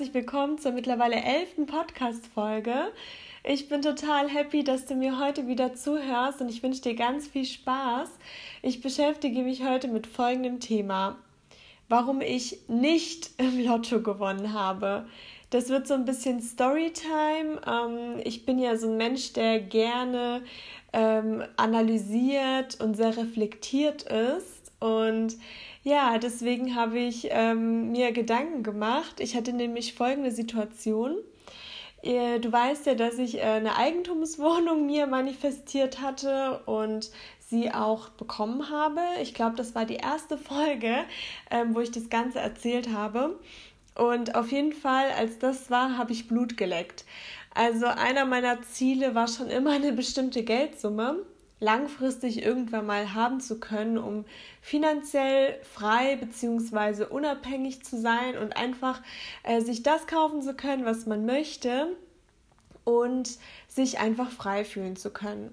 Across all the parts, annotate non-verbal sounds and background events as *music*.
herzlich willkommen zur mittlerweile elften Podcast-Folge. Ich bin total happy, dass du mir heute wieder zuhörst und ich wünsche dir ganz viel Spaß. Ich beschäftige mich heute mit folgendem Thema. Warum ich nicht *laughs* im Lotto gewonnen habe. Das wird so ein bisschen Storytime. Ähm, ich bin ja so ein Mensch, der gerne ähm, analysiert und sehr reflektiert ist. Und ja, deswegen habe ich ähm, mir Gedanken gemacht. Ich hatte nämlich folgende Situation. Du weißt ja, dass ich äh, eine Eigentumswohnung *laughs* mir manifestiert hatte und sie auch bekommen habe. Ich glaube, das war die erste Folge, ähm, wo ich das Ganze erzählt habe. Und auf jeden Fall, als das war, habe ich Blut geleckt. Also einer meiner Ziele war schon immer eine bestimmte Geldsumme langfristig irgendwann mal haben zu können, um finanziell frei bzw. unabhängig zu sein und einfach äh, sich das kaufen zu können, was man möchte und sich einfach frei fühlen zu können.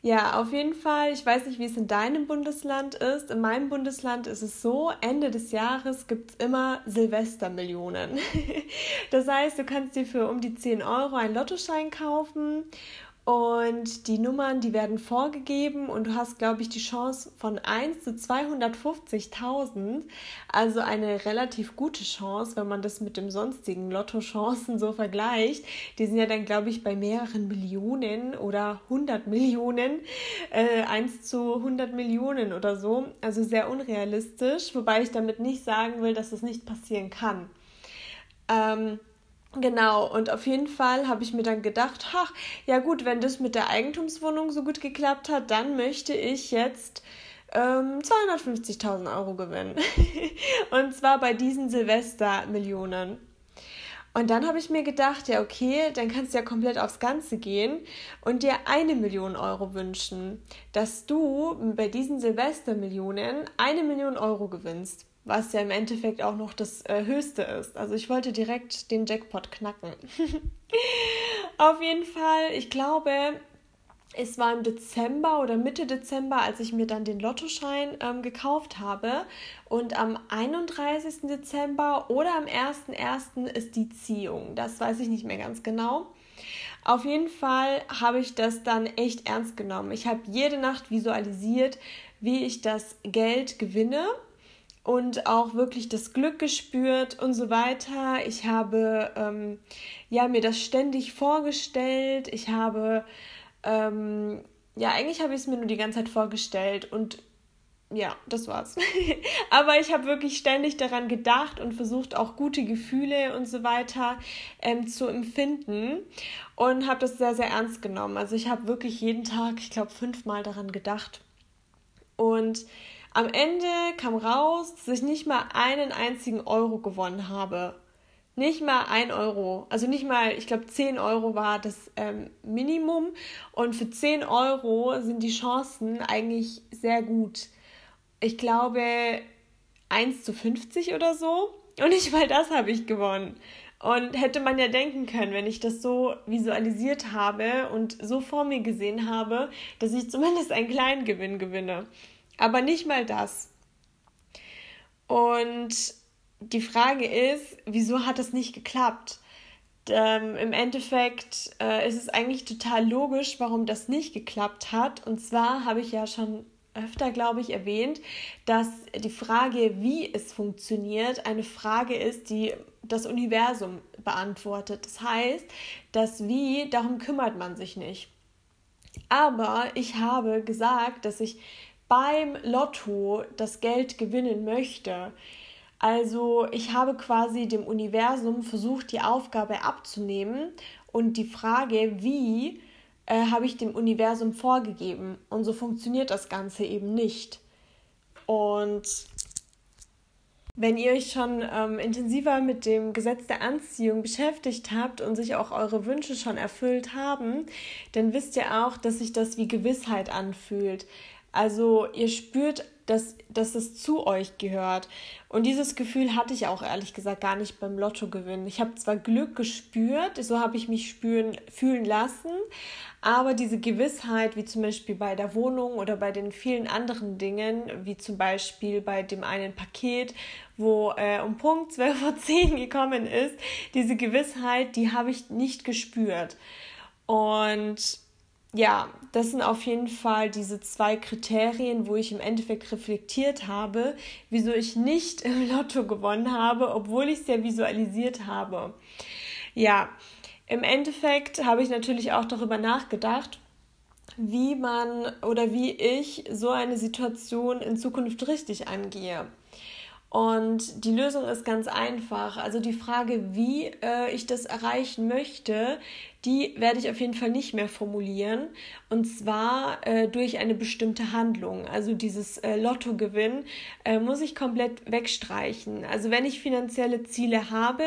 Ja, auf jeden Fall. Ich weiß nicht, wie es in deinem Bundesland ist. In meinem Bundesland ist es so, Ende des Jahres gibt es immer Silvestermillionen. *laughs* das heißt, du kannst dir für um die 10 Euro einen Lottoschein kaufen und die Nummern, die werden vorgegeben und du hast, glaube ich, die Chance von 1 zu 250.000. Also eine relativ gute Chance, wenn man das mit dem sonstigen Lotto-Chancen so vergleicht. Die sind ja dann, glaube ich, bei mehreren Millionen oder 100 Millionen. Äh, 1 zu 100 Millionen oder so. Also sehr unrealistisch. Wobei ich damit nicht sagen will, dass das nicht passieren kann. Ähm, Genau, und auf jeden Fall habe ich mir dann gedacht, ach, ja gut, wenn das mit der Eigentumswohnung so gut geklappt hat, dann möchte ich jetzt ähm, 250.000 Euro gewinnen. *laughs* und zwar bei diesen Silvestermillionen. Und dann habe ich mir gedacht, ja, okay, dann kannst du ja komplett aufs Ganze gehen und dir eine Million Euro wünschen, dass du bei diesen Silvestermillionen eine Million Euro gewinnst was ja im Endeffekt auch noch das äh, Höchste ist. Also ich wollte direkt den Jackpot knacken. *laughs* Auf jeden Fall, ich glaube, es war im Dezember oder Mitte Dezember, als ich mir dann den Lottoschein ähm, gekauft habe. Und am 31. Dezember oder am 1.1. ist die Ziehung. Das weiß ich nicht mehr ganz genau. Auf jeden Fall habe ich das dann echt ernst genommen. Ich habe jede Nacht visualisiert, wie ich das Geld gewinne und auch wirklich das Glück gespürt und so weiter. Ich habe ähm, ja mir das ständig vorgestellt. Ich habe ähm, ja eigentlich habe ich es mir nur die ganze Zeit vorgestellt und ja, das war's. *laughs* Aber ich habe wirklich ständig daran gedacht und versucht auch gute Gefühle und so weiter ähm, zu empfinden und habe das sehr, sehr ernst genommen. Also ich habe wirklich jeden Tag, ich glaube, fünfmal daran gedacht. Und am Ende kam raus, dass ich nicht mal einen einzigen Euro gewonnen habe. Nicht mal ein Euro. Also nicht mal, ich glaube, 10 Euro war das ähm, Minimum. Und für 10 Euro sind die Chancen eigentlich sehr gut. Ich glaube 1 zu 50 oder so. Und nicht mal das habe ich gewonnen. Und hätte man ja denken können, wenn ich das so visualisiert habe und so vor mir gesehen habe, dass ich zumindest einen kleinen Gewinn gewinne. Aber nicht mal das. Und die Frage ist, wieso hat es nicht geklappt? Ähm, Im Endeffekt äh, ist es eigentlich total logisch, warum das nicht geklappt hat. Und zwar habe ich ja schon öfter, glaube ich, erwähnt, dass die Frage, wie es funktioniert, eine Frage ist, die das Universum beantwortet. Das heißt, das Wie, darum kümmert man sich nicht. Aber ich habe gesagt, dass ich beim Lotto das Geld gewinnen möchte. Also ich habe quasi dem Universum versucht, die Aufgabe abzunehmen und die Frage, wie, äh, habe ich dem Universum vorgegeben. Und so funktioniert das Ganze eben nicht. Und wenn ihr euch schon ähm, intensiver mit dem Gesetz der Anziehung beschäftigt habt und sich auch eure Wünsche schon erfüllt haben, dann wisst ihr auch, dass sich das wie Gewissheit anfühlt. Also ihr spürt dass, dass es zu euch gehört. Und dieses Gefühl hatte ich auch ehrlich gesagt gar nicht beim Lottogewinn. Ich habe zwar Glück gespürt, so habe ich mich spüren, fühlen lassen, aber diese Gewissheit, wie zum Beispiel bei der Wohnung oder bei den vielen anderen Dingen, wie zum Beispiel bei dem einen Paket, wo äh, um Punkt 12 Uhr 10 gekommen ist, diese Gewissheit, die habe ich nicht gespürt. Und ja, das sind auf jeden Fall diese zwei Kriterien, wo ich im Endeffekt reflektiert habe, wieso ich nicht *laughs* im Lotto gewonnen habe, obwohl ich es ja visualisiert habe. Ja, im Endeffekt habe ich natürlich auch darüber nachgedacht, wie man oder wie ich so eine Situation in Zukunft richtig angehe. Und die Lösung ist ganz einfach. Also die Frage, wie äh, ich das erreichen möchte, die werde ich auf jeden Fall nicht mehr formulieren. Und zwar äh, durch eine bestimmte Handlung. Also dieses äh, Lottogewinn äh, muss ich komplett wegstreichen. Also wenn ich finanzielle Ziele habe,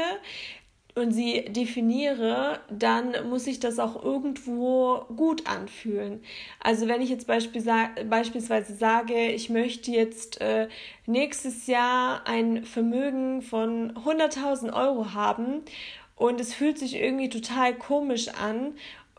und sie definiere, dann muss ich das auch irgendwo gut anfühlen. Also wenn ich jetzt beispielsweise sage, ich möchte jetzt äh, nächstes Jahr ein Vermögen von 100.000 Euro haben und es fühlt sich irgendwie total komisch an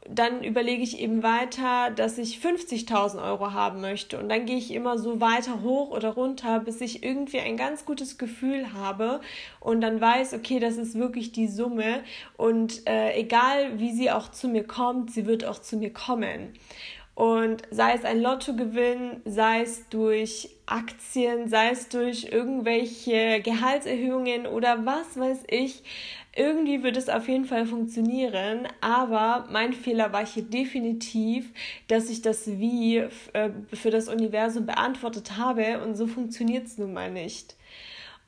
dann überlege ich eben weiter, dass ich 50.000 Euro haben möchte. Und dann gehe ich immer so weiter hoch oder runter, bis ich irgendwie ein ganz gutes Gefühl habe und dann weiß, okay, das ist wirklich die Summe. Und äh, egal wie sie auch zu mir kommt, sie wird auch zu mir kommen. Und sei es ein Lottogewinn, sei es durch Aktien, sei es durch irgendwelche Gehaltserhöhungen oder was weiß ich, irgendwie wird es auf jeden Fall funktionieren, aber mein Fehler war hier definitiv, dass ich das Wie äh, für das Universum beantwortet habe und so funktioniert es nun mal nicht.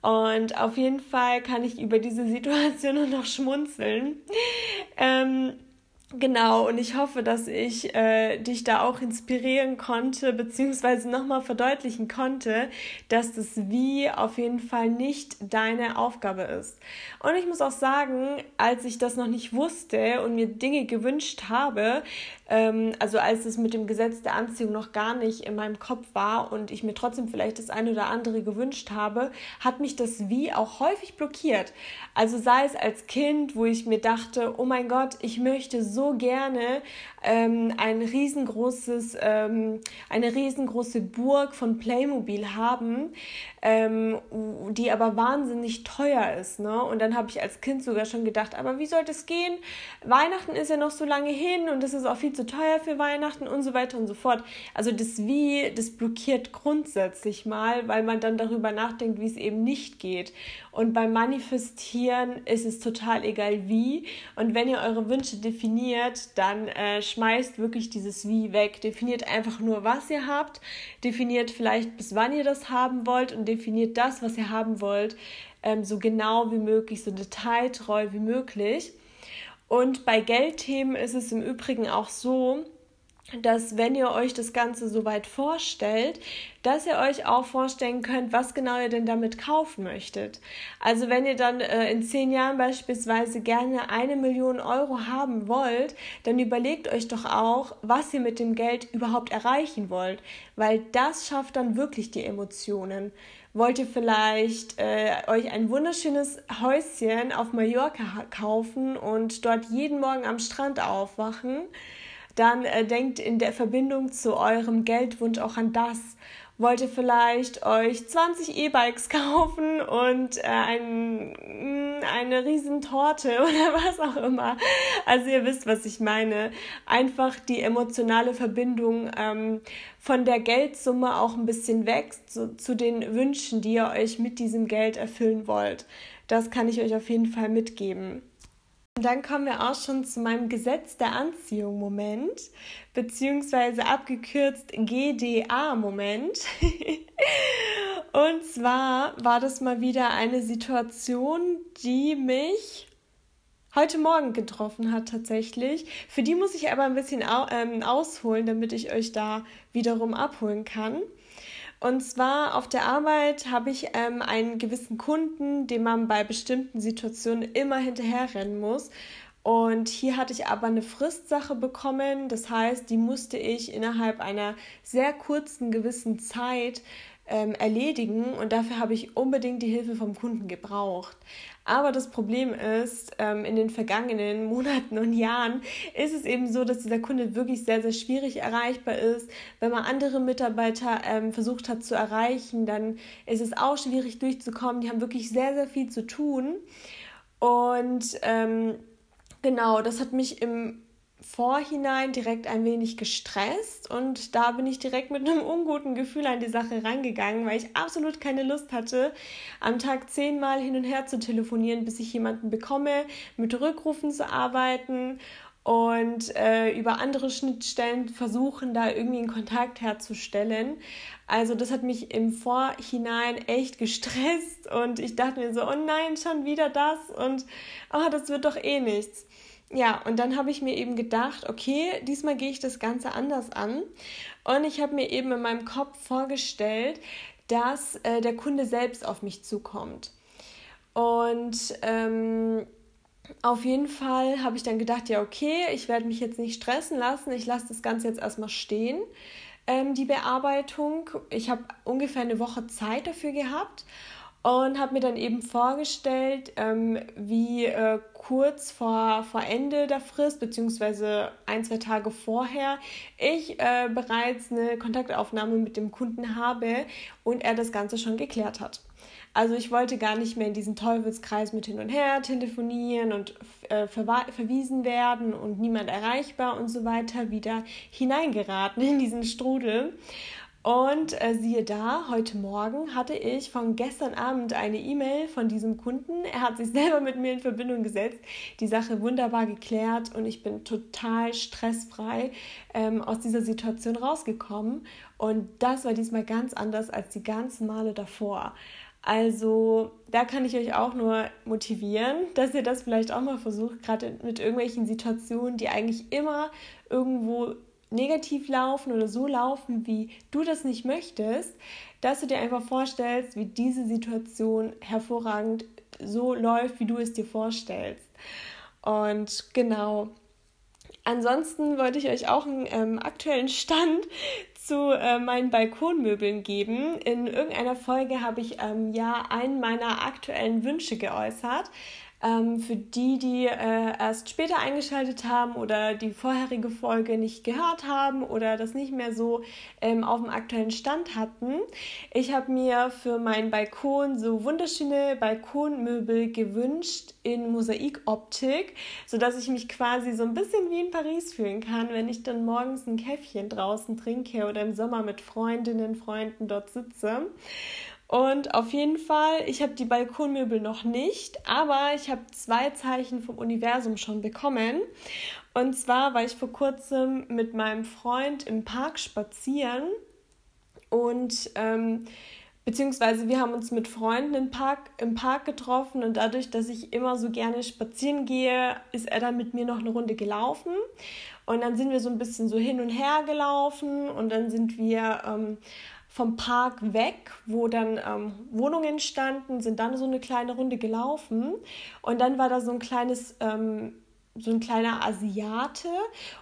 Und auf jeden Fall kann ich über diese Situation nur *laughs* noch schmunzeln. Ähm, Genau, und ich hoffe, dass ich äh, dich da auch inspirieren konnte, beziehungsweise nochmal verdeutlichen konnte, dass das Wie auf jeden Fall nicht deine Aufgabe ist. Und ich muss auch sagen, als ich das noch nicht wusste und mir Dinge gewünscht habe, also als es mit dem Gesetz der Anziehung noch gar nicht in meinem Kopf war und ich mir trotzdem vielleicht das eine oder andere gewünscht habe, hat mich das Wie auch häufig blockiert. Also sei es als Kind, wo ich mir dachte, oh mein Gott, ich möchte so gerne ähm, ein riesengroßes, ähm, eine riesengroße Burg von Playmobil haben, ähm, die aber wahnsinnig teuer ist. Ne? Und dann habe ich als Kind sogar schon gedacht, aber wie soll das gehen? Weihnachten ist ja noch so lange hin und das ist auch viel zu teuer für Weihnachten und so weiter und so fort. Also das Wie, das blockiert grundsätzlich mal, weil man dann darüber nachdenkt, wie es eben nicht geht. Und beim Manifestieren ist es total egal wie. Und wenn ihr eure Wünsche definiert, dann äh, schmeißt wirklich dieses Wie weg. Definiert einfach nur, was ihr habt. Definiert vielleicht, bis wann ihr das haben wollt und definiert das, was ihr haben wollt, ähm, so genau wie möglich, so detailtreu wie möglich. Und bei Geldthemen ist es im Übrigen auch so, dass wenn ihr euch das Ganze soweit vorstellt, dass ihr euch auch vorstellen könnt, was genau ihr denn damit kaufen möchtet. Also wenn ihr dann äh, in zehn Jahren beispielsweise gerne eine Million Euro haben wollt, dann überlegt euch doch auch, was ihr mit dem Geld überhaupt erreichen wollt, weil das schafft dann wirklich die Emotionen. Wollt ihr vielleicht äh, euch ein wunderschönes Häuschen auf Mallorca kaufen und dort jeden Morgen am Strand aufwachen? dann äh, denkt in der Verbindung zu eurem Geldwunsch auch an das. Wollt ihr vielleicht euch 20 E-Bikes *laughs* kaufen und äh, ein, mm, eine Riesentorte *laughs* oder was auch immer? Also ihr wisst, was ich meine. Einfach die emotionale Verbindung ähm, von der Geldsumme auch ein bisschen wächst zu, zu den Wünschen, die ihr euch mit diesem Geld erfüllen wollt. Das kann ich euch auf jeden Fall mitgeben. Dann kommen wir auch schon zu meinem Gesetz der Anziehung Moment, beziehungsweise abgekürzt GDA Moment. *laughs* Und zwar war das mal wieder eine Situation, die mich heute Morgen getroffen hat tatsächlich. Für die muss ich aber ein bisschen ähm, ausholen, damit ich euch da wiederum abholen kann. Und zwar auf der Arbeit habe ich ähm, einen gewissen Kunden, dem man bei bestimmten Situationen immer hinterherrennen muss. Und hier hatte ich aber eine Fristsache bekommen. Das heißt, die musste ich innerhalb einer sehr kurzen gewissen Zeit ähm, erledigen und dafür habe ich unbedingt die Hilfe vom Kunden gebraucht. Aber das Problem ist, ähm, in den vergangenen *laughs* Monaten und Jahren ist es eben so, dass dieser Kunde wirklich sehr, sehr schwierig erreichbar ist. Wenn man andere Mitarbeiter ähm, versucht hat zu erreichen, dann ist es auch schwierig durchzukommen. Die haben wirklich sehr, sehr viel zu tun. Und ähm, genau, das hat mich im Vorhinein direkt ein wenig gestresst und da bin ich direkt mit einem unguten Gefühl an die Sache rangegangen, weil ich absolut keine Lust hatte, am Tag zehnmal hin und her zu telefonieren, bis ich jemanden bekomme, mit Rückrufen zu arbeiten und äh, über andere Schnittstellen versuchen, da irgendwie einen Kontakt herzustellen. Also das hat mich im Vorhinein echt gestresst und ich dachte mir so, oh nein, schon wieder das und oh, das wird doch eh nichts. Ja, und dann habe ich mir eben gedacht, okay, diesmal gehe ich das Ganze anders an. Und ich habe mir eben in meinem Kopf vorgestellt, dass äh, der Kunde selbst auf mich zukommt. Und ähm, auf jeden Fall habe ich dann gedacht, ja, okay, ich werde mich jetzt nicht stressen lassen, ich lasse das Ganze jetzt erstmal stehen, ähm, die Bearbeitung. Ich habe ungefähr eine Woche Zeit dafür gehabt und habe mir dann eben vorgestellt, ähm, wie äh, kurz vor, vor Ende der Frist, beziehungsweise ein, zwei Tage vorher, ich äh, bereits eine Kontaktaufnahme mit dem Kunden habe und er das Ganze schon geklärt hat. Also ich wollte gar nicht mehr in diesen Teufelskreis mit hin und her telefonieren und äh, verwiesen werden und niemand erreichbar und so weiter wieder hineingeraten in diesen Strudel. Und äh, siehe da, heute Morgen hatte ich von gestern Abend eine E-Mail von diesem Kunden. Er hat sich *laughs* selber mit mir in Verbindung gesetzt, die Sache wunderbar geklärt und ich bin total stressfrei ähm, aus dieser Situation rausgekommen. Und das war diesmal ganz anders als die ganzen Male davor. Also da kann ich euch auch nur motivieren, dass ihr das vielleicht auch mal versucht, gerade mit irgendwelchen Situationen, die eigentlich immer irgendwo negativ laufen oder so laufen, wie du das nicht möchtest, dass du dir einfach vorstellst, wie diese Situation hervorragend so läuft, wie du es dir vorstellst. Und genau. Ansonsten wollte ich euch auch einen ähm, aktuellen Stand *laughs* zu äh, meinen Balkonmöbeln geben. In irgendeiner Folge habe ich ähm, ja einen meiner aktuellen Wünsche geäußert. Ähm, für die, die äh, erst später eingeschaltet haben oder die vorherige Folge nicht gehört haben oder das nicht mehr so ähm, auf dem aktuellen Stand hatten. Ich habe mir für meinen Balkon so wunderschöne Balkonmöbel gewünscht in Mosaikoptik, sodass ich mich quasi so ein bisschen wie in Paris fühlen kann, wenn ich dann morgens ein Käffchen draußen trinke oder im Sommer mit Freundinnen, Freunden dort sitze. Und auf jeden Fall, ich habe die Balkonmöbel noch nicht, aber ich habe zwei Zeichen vom Universum schon bekommen. Und zwar war ich vor kurzem mit meinem Freund im Park spazieren und ähm, beziehungsweise wir haben uns mit Freunden im Park, im Park getroffen und dadurch, dass ich immer so gerne spazieren gehe, ist er dann mit mir noch eine Runde gelaufen. Und dann sind wir so ein bisschen so hin und her gelaufen und dann sind wir ähm, vom Park weg, wo dann ähm, Wohnungen standen, sind dann so eine kleine Runde gelaufen und dann war da so ein kleines ähm, so ein kleiner Asiate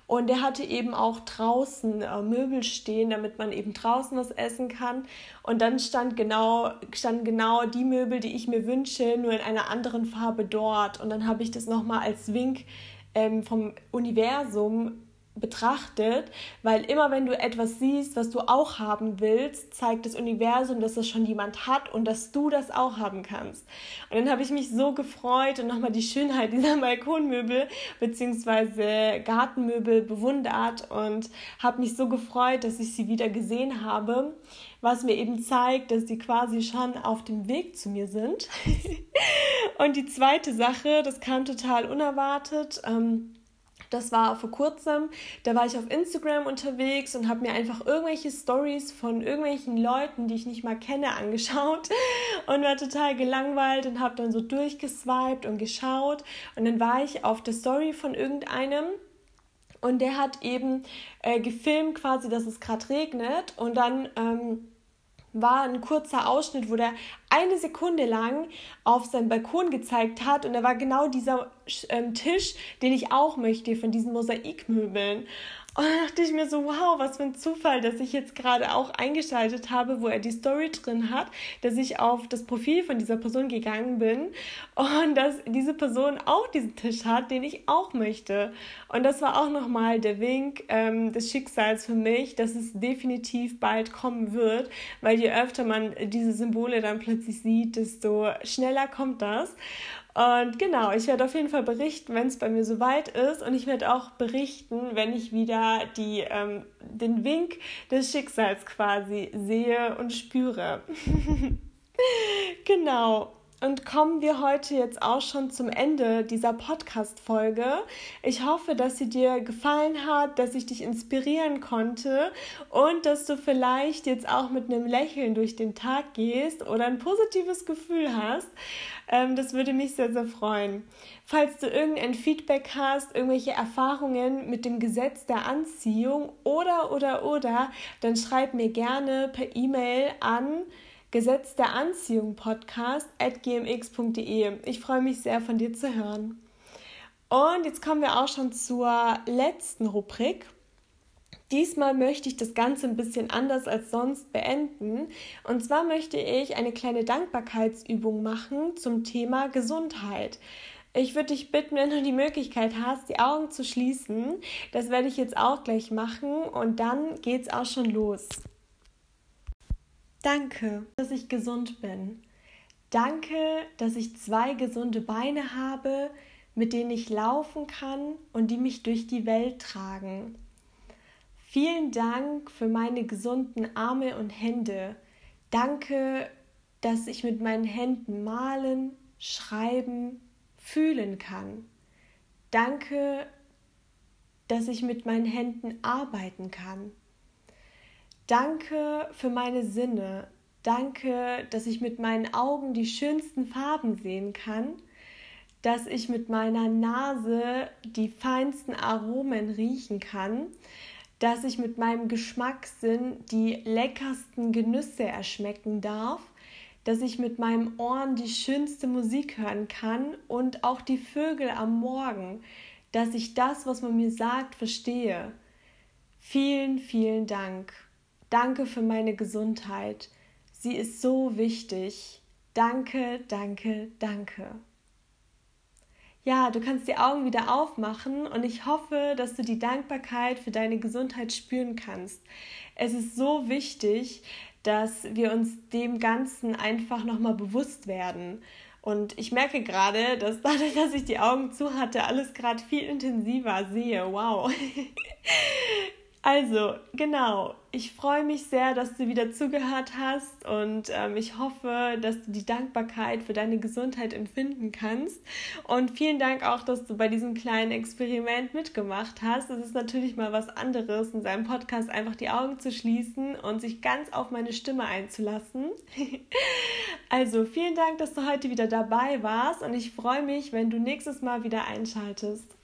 und der hatte eben auch draußen äh, Möbel stehen, damit man eben draußen was essen kann. Und dann stand genau, standen genau die Möbel, die ich mir wünsche, nur in einer anderen Farbe dort. Und dann habe ich das nochmal als Wink ähm, vom Universum betrachtet, weil immer wenn du etwas siehst, was du auch haben willst, zeigt das Universum, dass das schon jemand hat und dass du das auch haben kannst. Und dann habe ich mich so gefreut und nochmal die Schönheit *laughs* dieser Balkonmöbel bzw. Gartenmöbel bewundert und habe mich so gefreut, dass ich sie wieder gesehen habe, was mir eben zeigt, dass sie quasi schon auf dem Weg zu mir sind. *laughs* und die zweite Sache, das kam total unerwartet. Ähm, das war vor kurzem. Da war ich auf Instagram unterwegs und habe mir einfach irgendwelche Stories von irgendwelchen Leuten, die ich nicht mal kenne, *laughs* angeschaut und war total gelangweilt und habe dann so durchgeswiped und geschaut. Und dann war ich auf der Story von irgendeinem und der hat eben äh, gefilmt quasi, dass es gerade regnet und dann ähm, war ein kurzer Ausschnitt, wo der eine Sekunde lang auf seinen Balkon gezeigt hat und da war genau dieser ähm, Tisch, den ich auch möchte, von diesen Mosaikmöbeln. Und da dachte ich mir so, wow, was für ein Zufall, dass ich jetzt gerade auch eingeschaltet habe, wo er die Story drin hat, dass ich auf das Profil von dieser Person gegangen bin und dass diese Person auch diesen Tisch hat, den ich auch möchte. Und das war auch nochmal der Wink ähm, des Schicksals für mich, dass es definitiv bald kommen wird, weil je öfter man diese Symbole dann plötzlich sieht, desto schneller kommt das. Und genau, ich werde auf jeden Fall berichten, wenn es bei mir soweit ist. Und ich werde auch berichten, wenn ich wieder die, ähm, den Wink des Schicksals quasi sehe und spüre. *laughs* genau. Und kommen wir heute jetzt auch schon zum Ende dieser Podcast-Folge. Ich hoffe, dass sie dir gefallen hat, dass ich dich inspirieren konnte und dass du vielleicht jetzt auch mit einem Lächeln durch den Tag gehst oder ein positives Gefühl hast. Ähm, das würde mich sehr, sehr freuen. Falls du irgendein Feedback hast, irgendwelche Erfahrungen mit dem Gesetz der Anziehung oder, oder, oder, dann schreib mir gerne per E-Mail an Gesetz der Anziehung Podcast at gmx.de. Ich freue mich sehr, von dir zu hören. Und jetzt kommen wir auch schon zur letzten Rubrik. Diesmal möchte ich das Ganze ein bisschen anders als sonst beenden. Und zwar möchte ich eine kleine Dankbarkeitsübung machen zum Thema Gesundheit. Ich würde dich bitten, wenn du die Möglichkeit hast, die Augen zu schließen. Das werde ich jetzt auch gleich machen und dann geht's auch schon los. Danke, dass ich gesund bin. Danke, dass ich zwei gesunde Beine habe, mit denen ich laufen kann und die mich durch die Welt tragen. Vielen Dank für meine gesunden Arme und Hände. Danke, dass ich mit meinen Händen malen, schreiben, fühlen kann. Danke, dass ich mit meinen Händen arbeiten kann. Danke für meine Sinne. Danke, dass ich mit meinen Augen die schönsten Farben sehen kann, dass ich mit meiner Nase die feinsten Aromen riechen kann, dass ich mit meinem Geschmackssinn die leckersten Genüsse erschmecken darf, dass ich mit meinem Ohren die schönste Musik hören kann und auch die Vögel am Morgen, dass ich das, was man mir sagt, verstehe. Vielen, vielen Dank. Danke für meine Gesundheit. Sie ist so wichtig. Danke, danke, danke. Ja, du kannst die Augen wieder aufmachen und ich hoffe, dass du die Dankbarkeit für deine Gesundheit spüren kannst. Es ist so wichtig, dass wir uns dem Ganzen einfach nochmal bewusst werden. Und ich merke gerade, dass dadurch, dass ich die Augen zu hatte, alles gerade viel intensiver sehe. Wow. *laughs* Also, genau. Ich freue mich sehr, dass du wieder zugehört hast und ähm, ich hoffe, dass du die Dankbarkeit für deine Gesundheit empfinden kannst. Und vielen Dank auch, dass du bei diesem kleinen Experiment mitgemacht hast. Es ist natürlich mal was anderes, in seinem Podcast einfach die Augen zu schließen und sich ganz auf meine Stimme einzulassen. *laughs* also, vielen Dank, dass du heute wieder dabei warst und ich freue mich, wenn du nächstes Mal wieder einschaltest.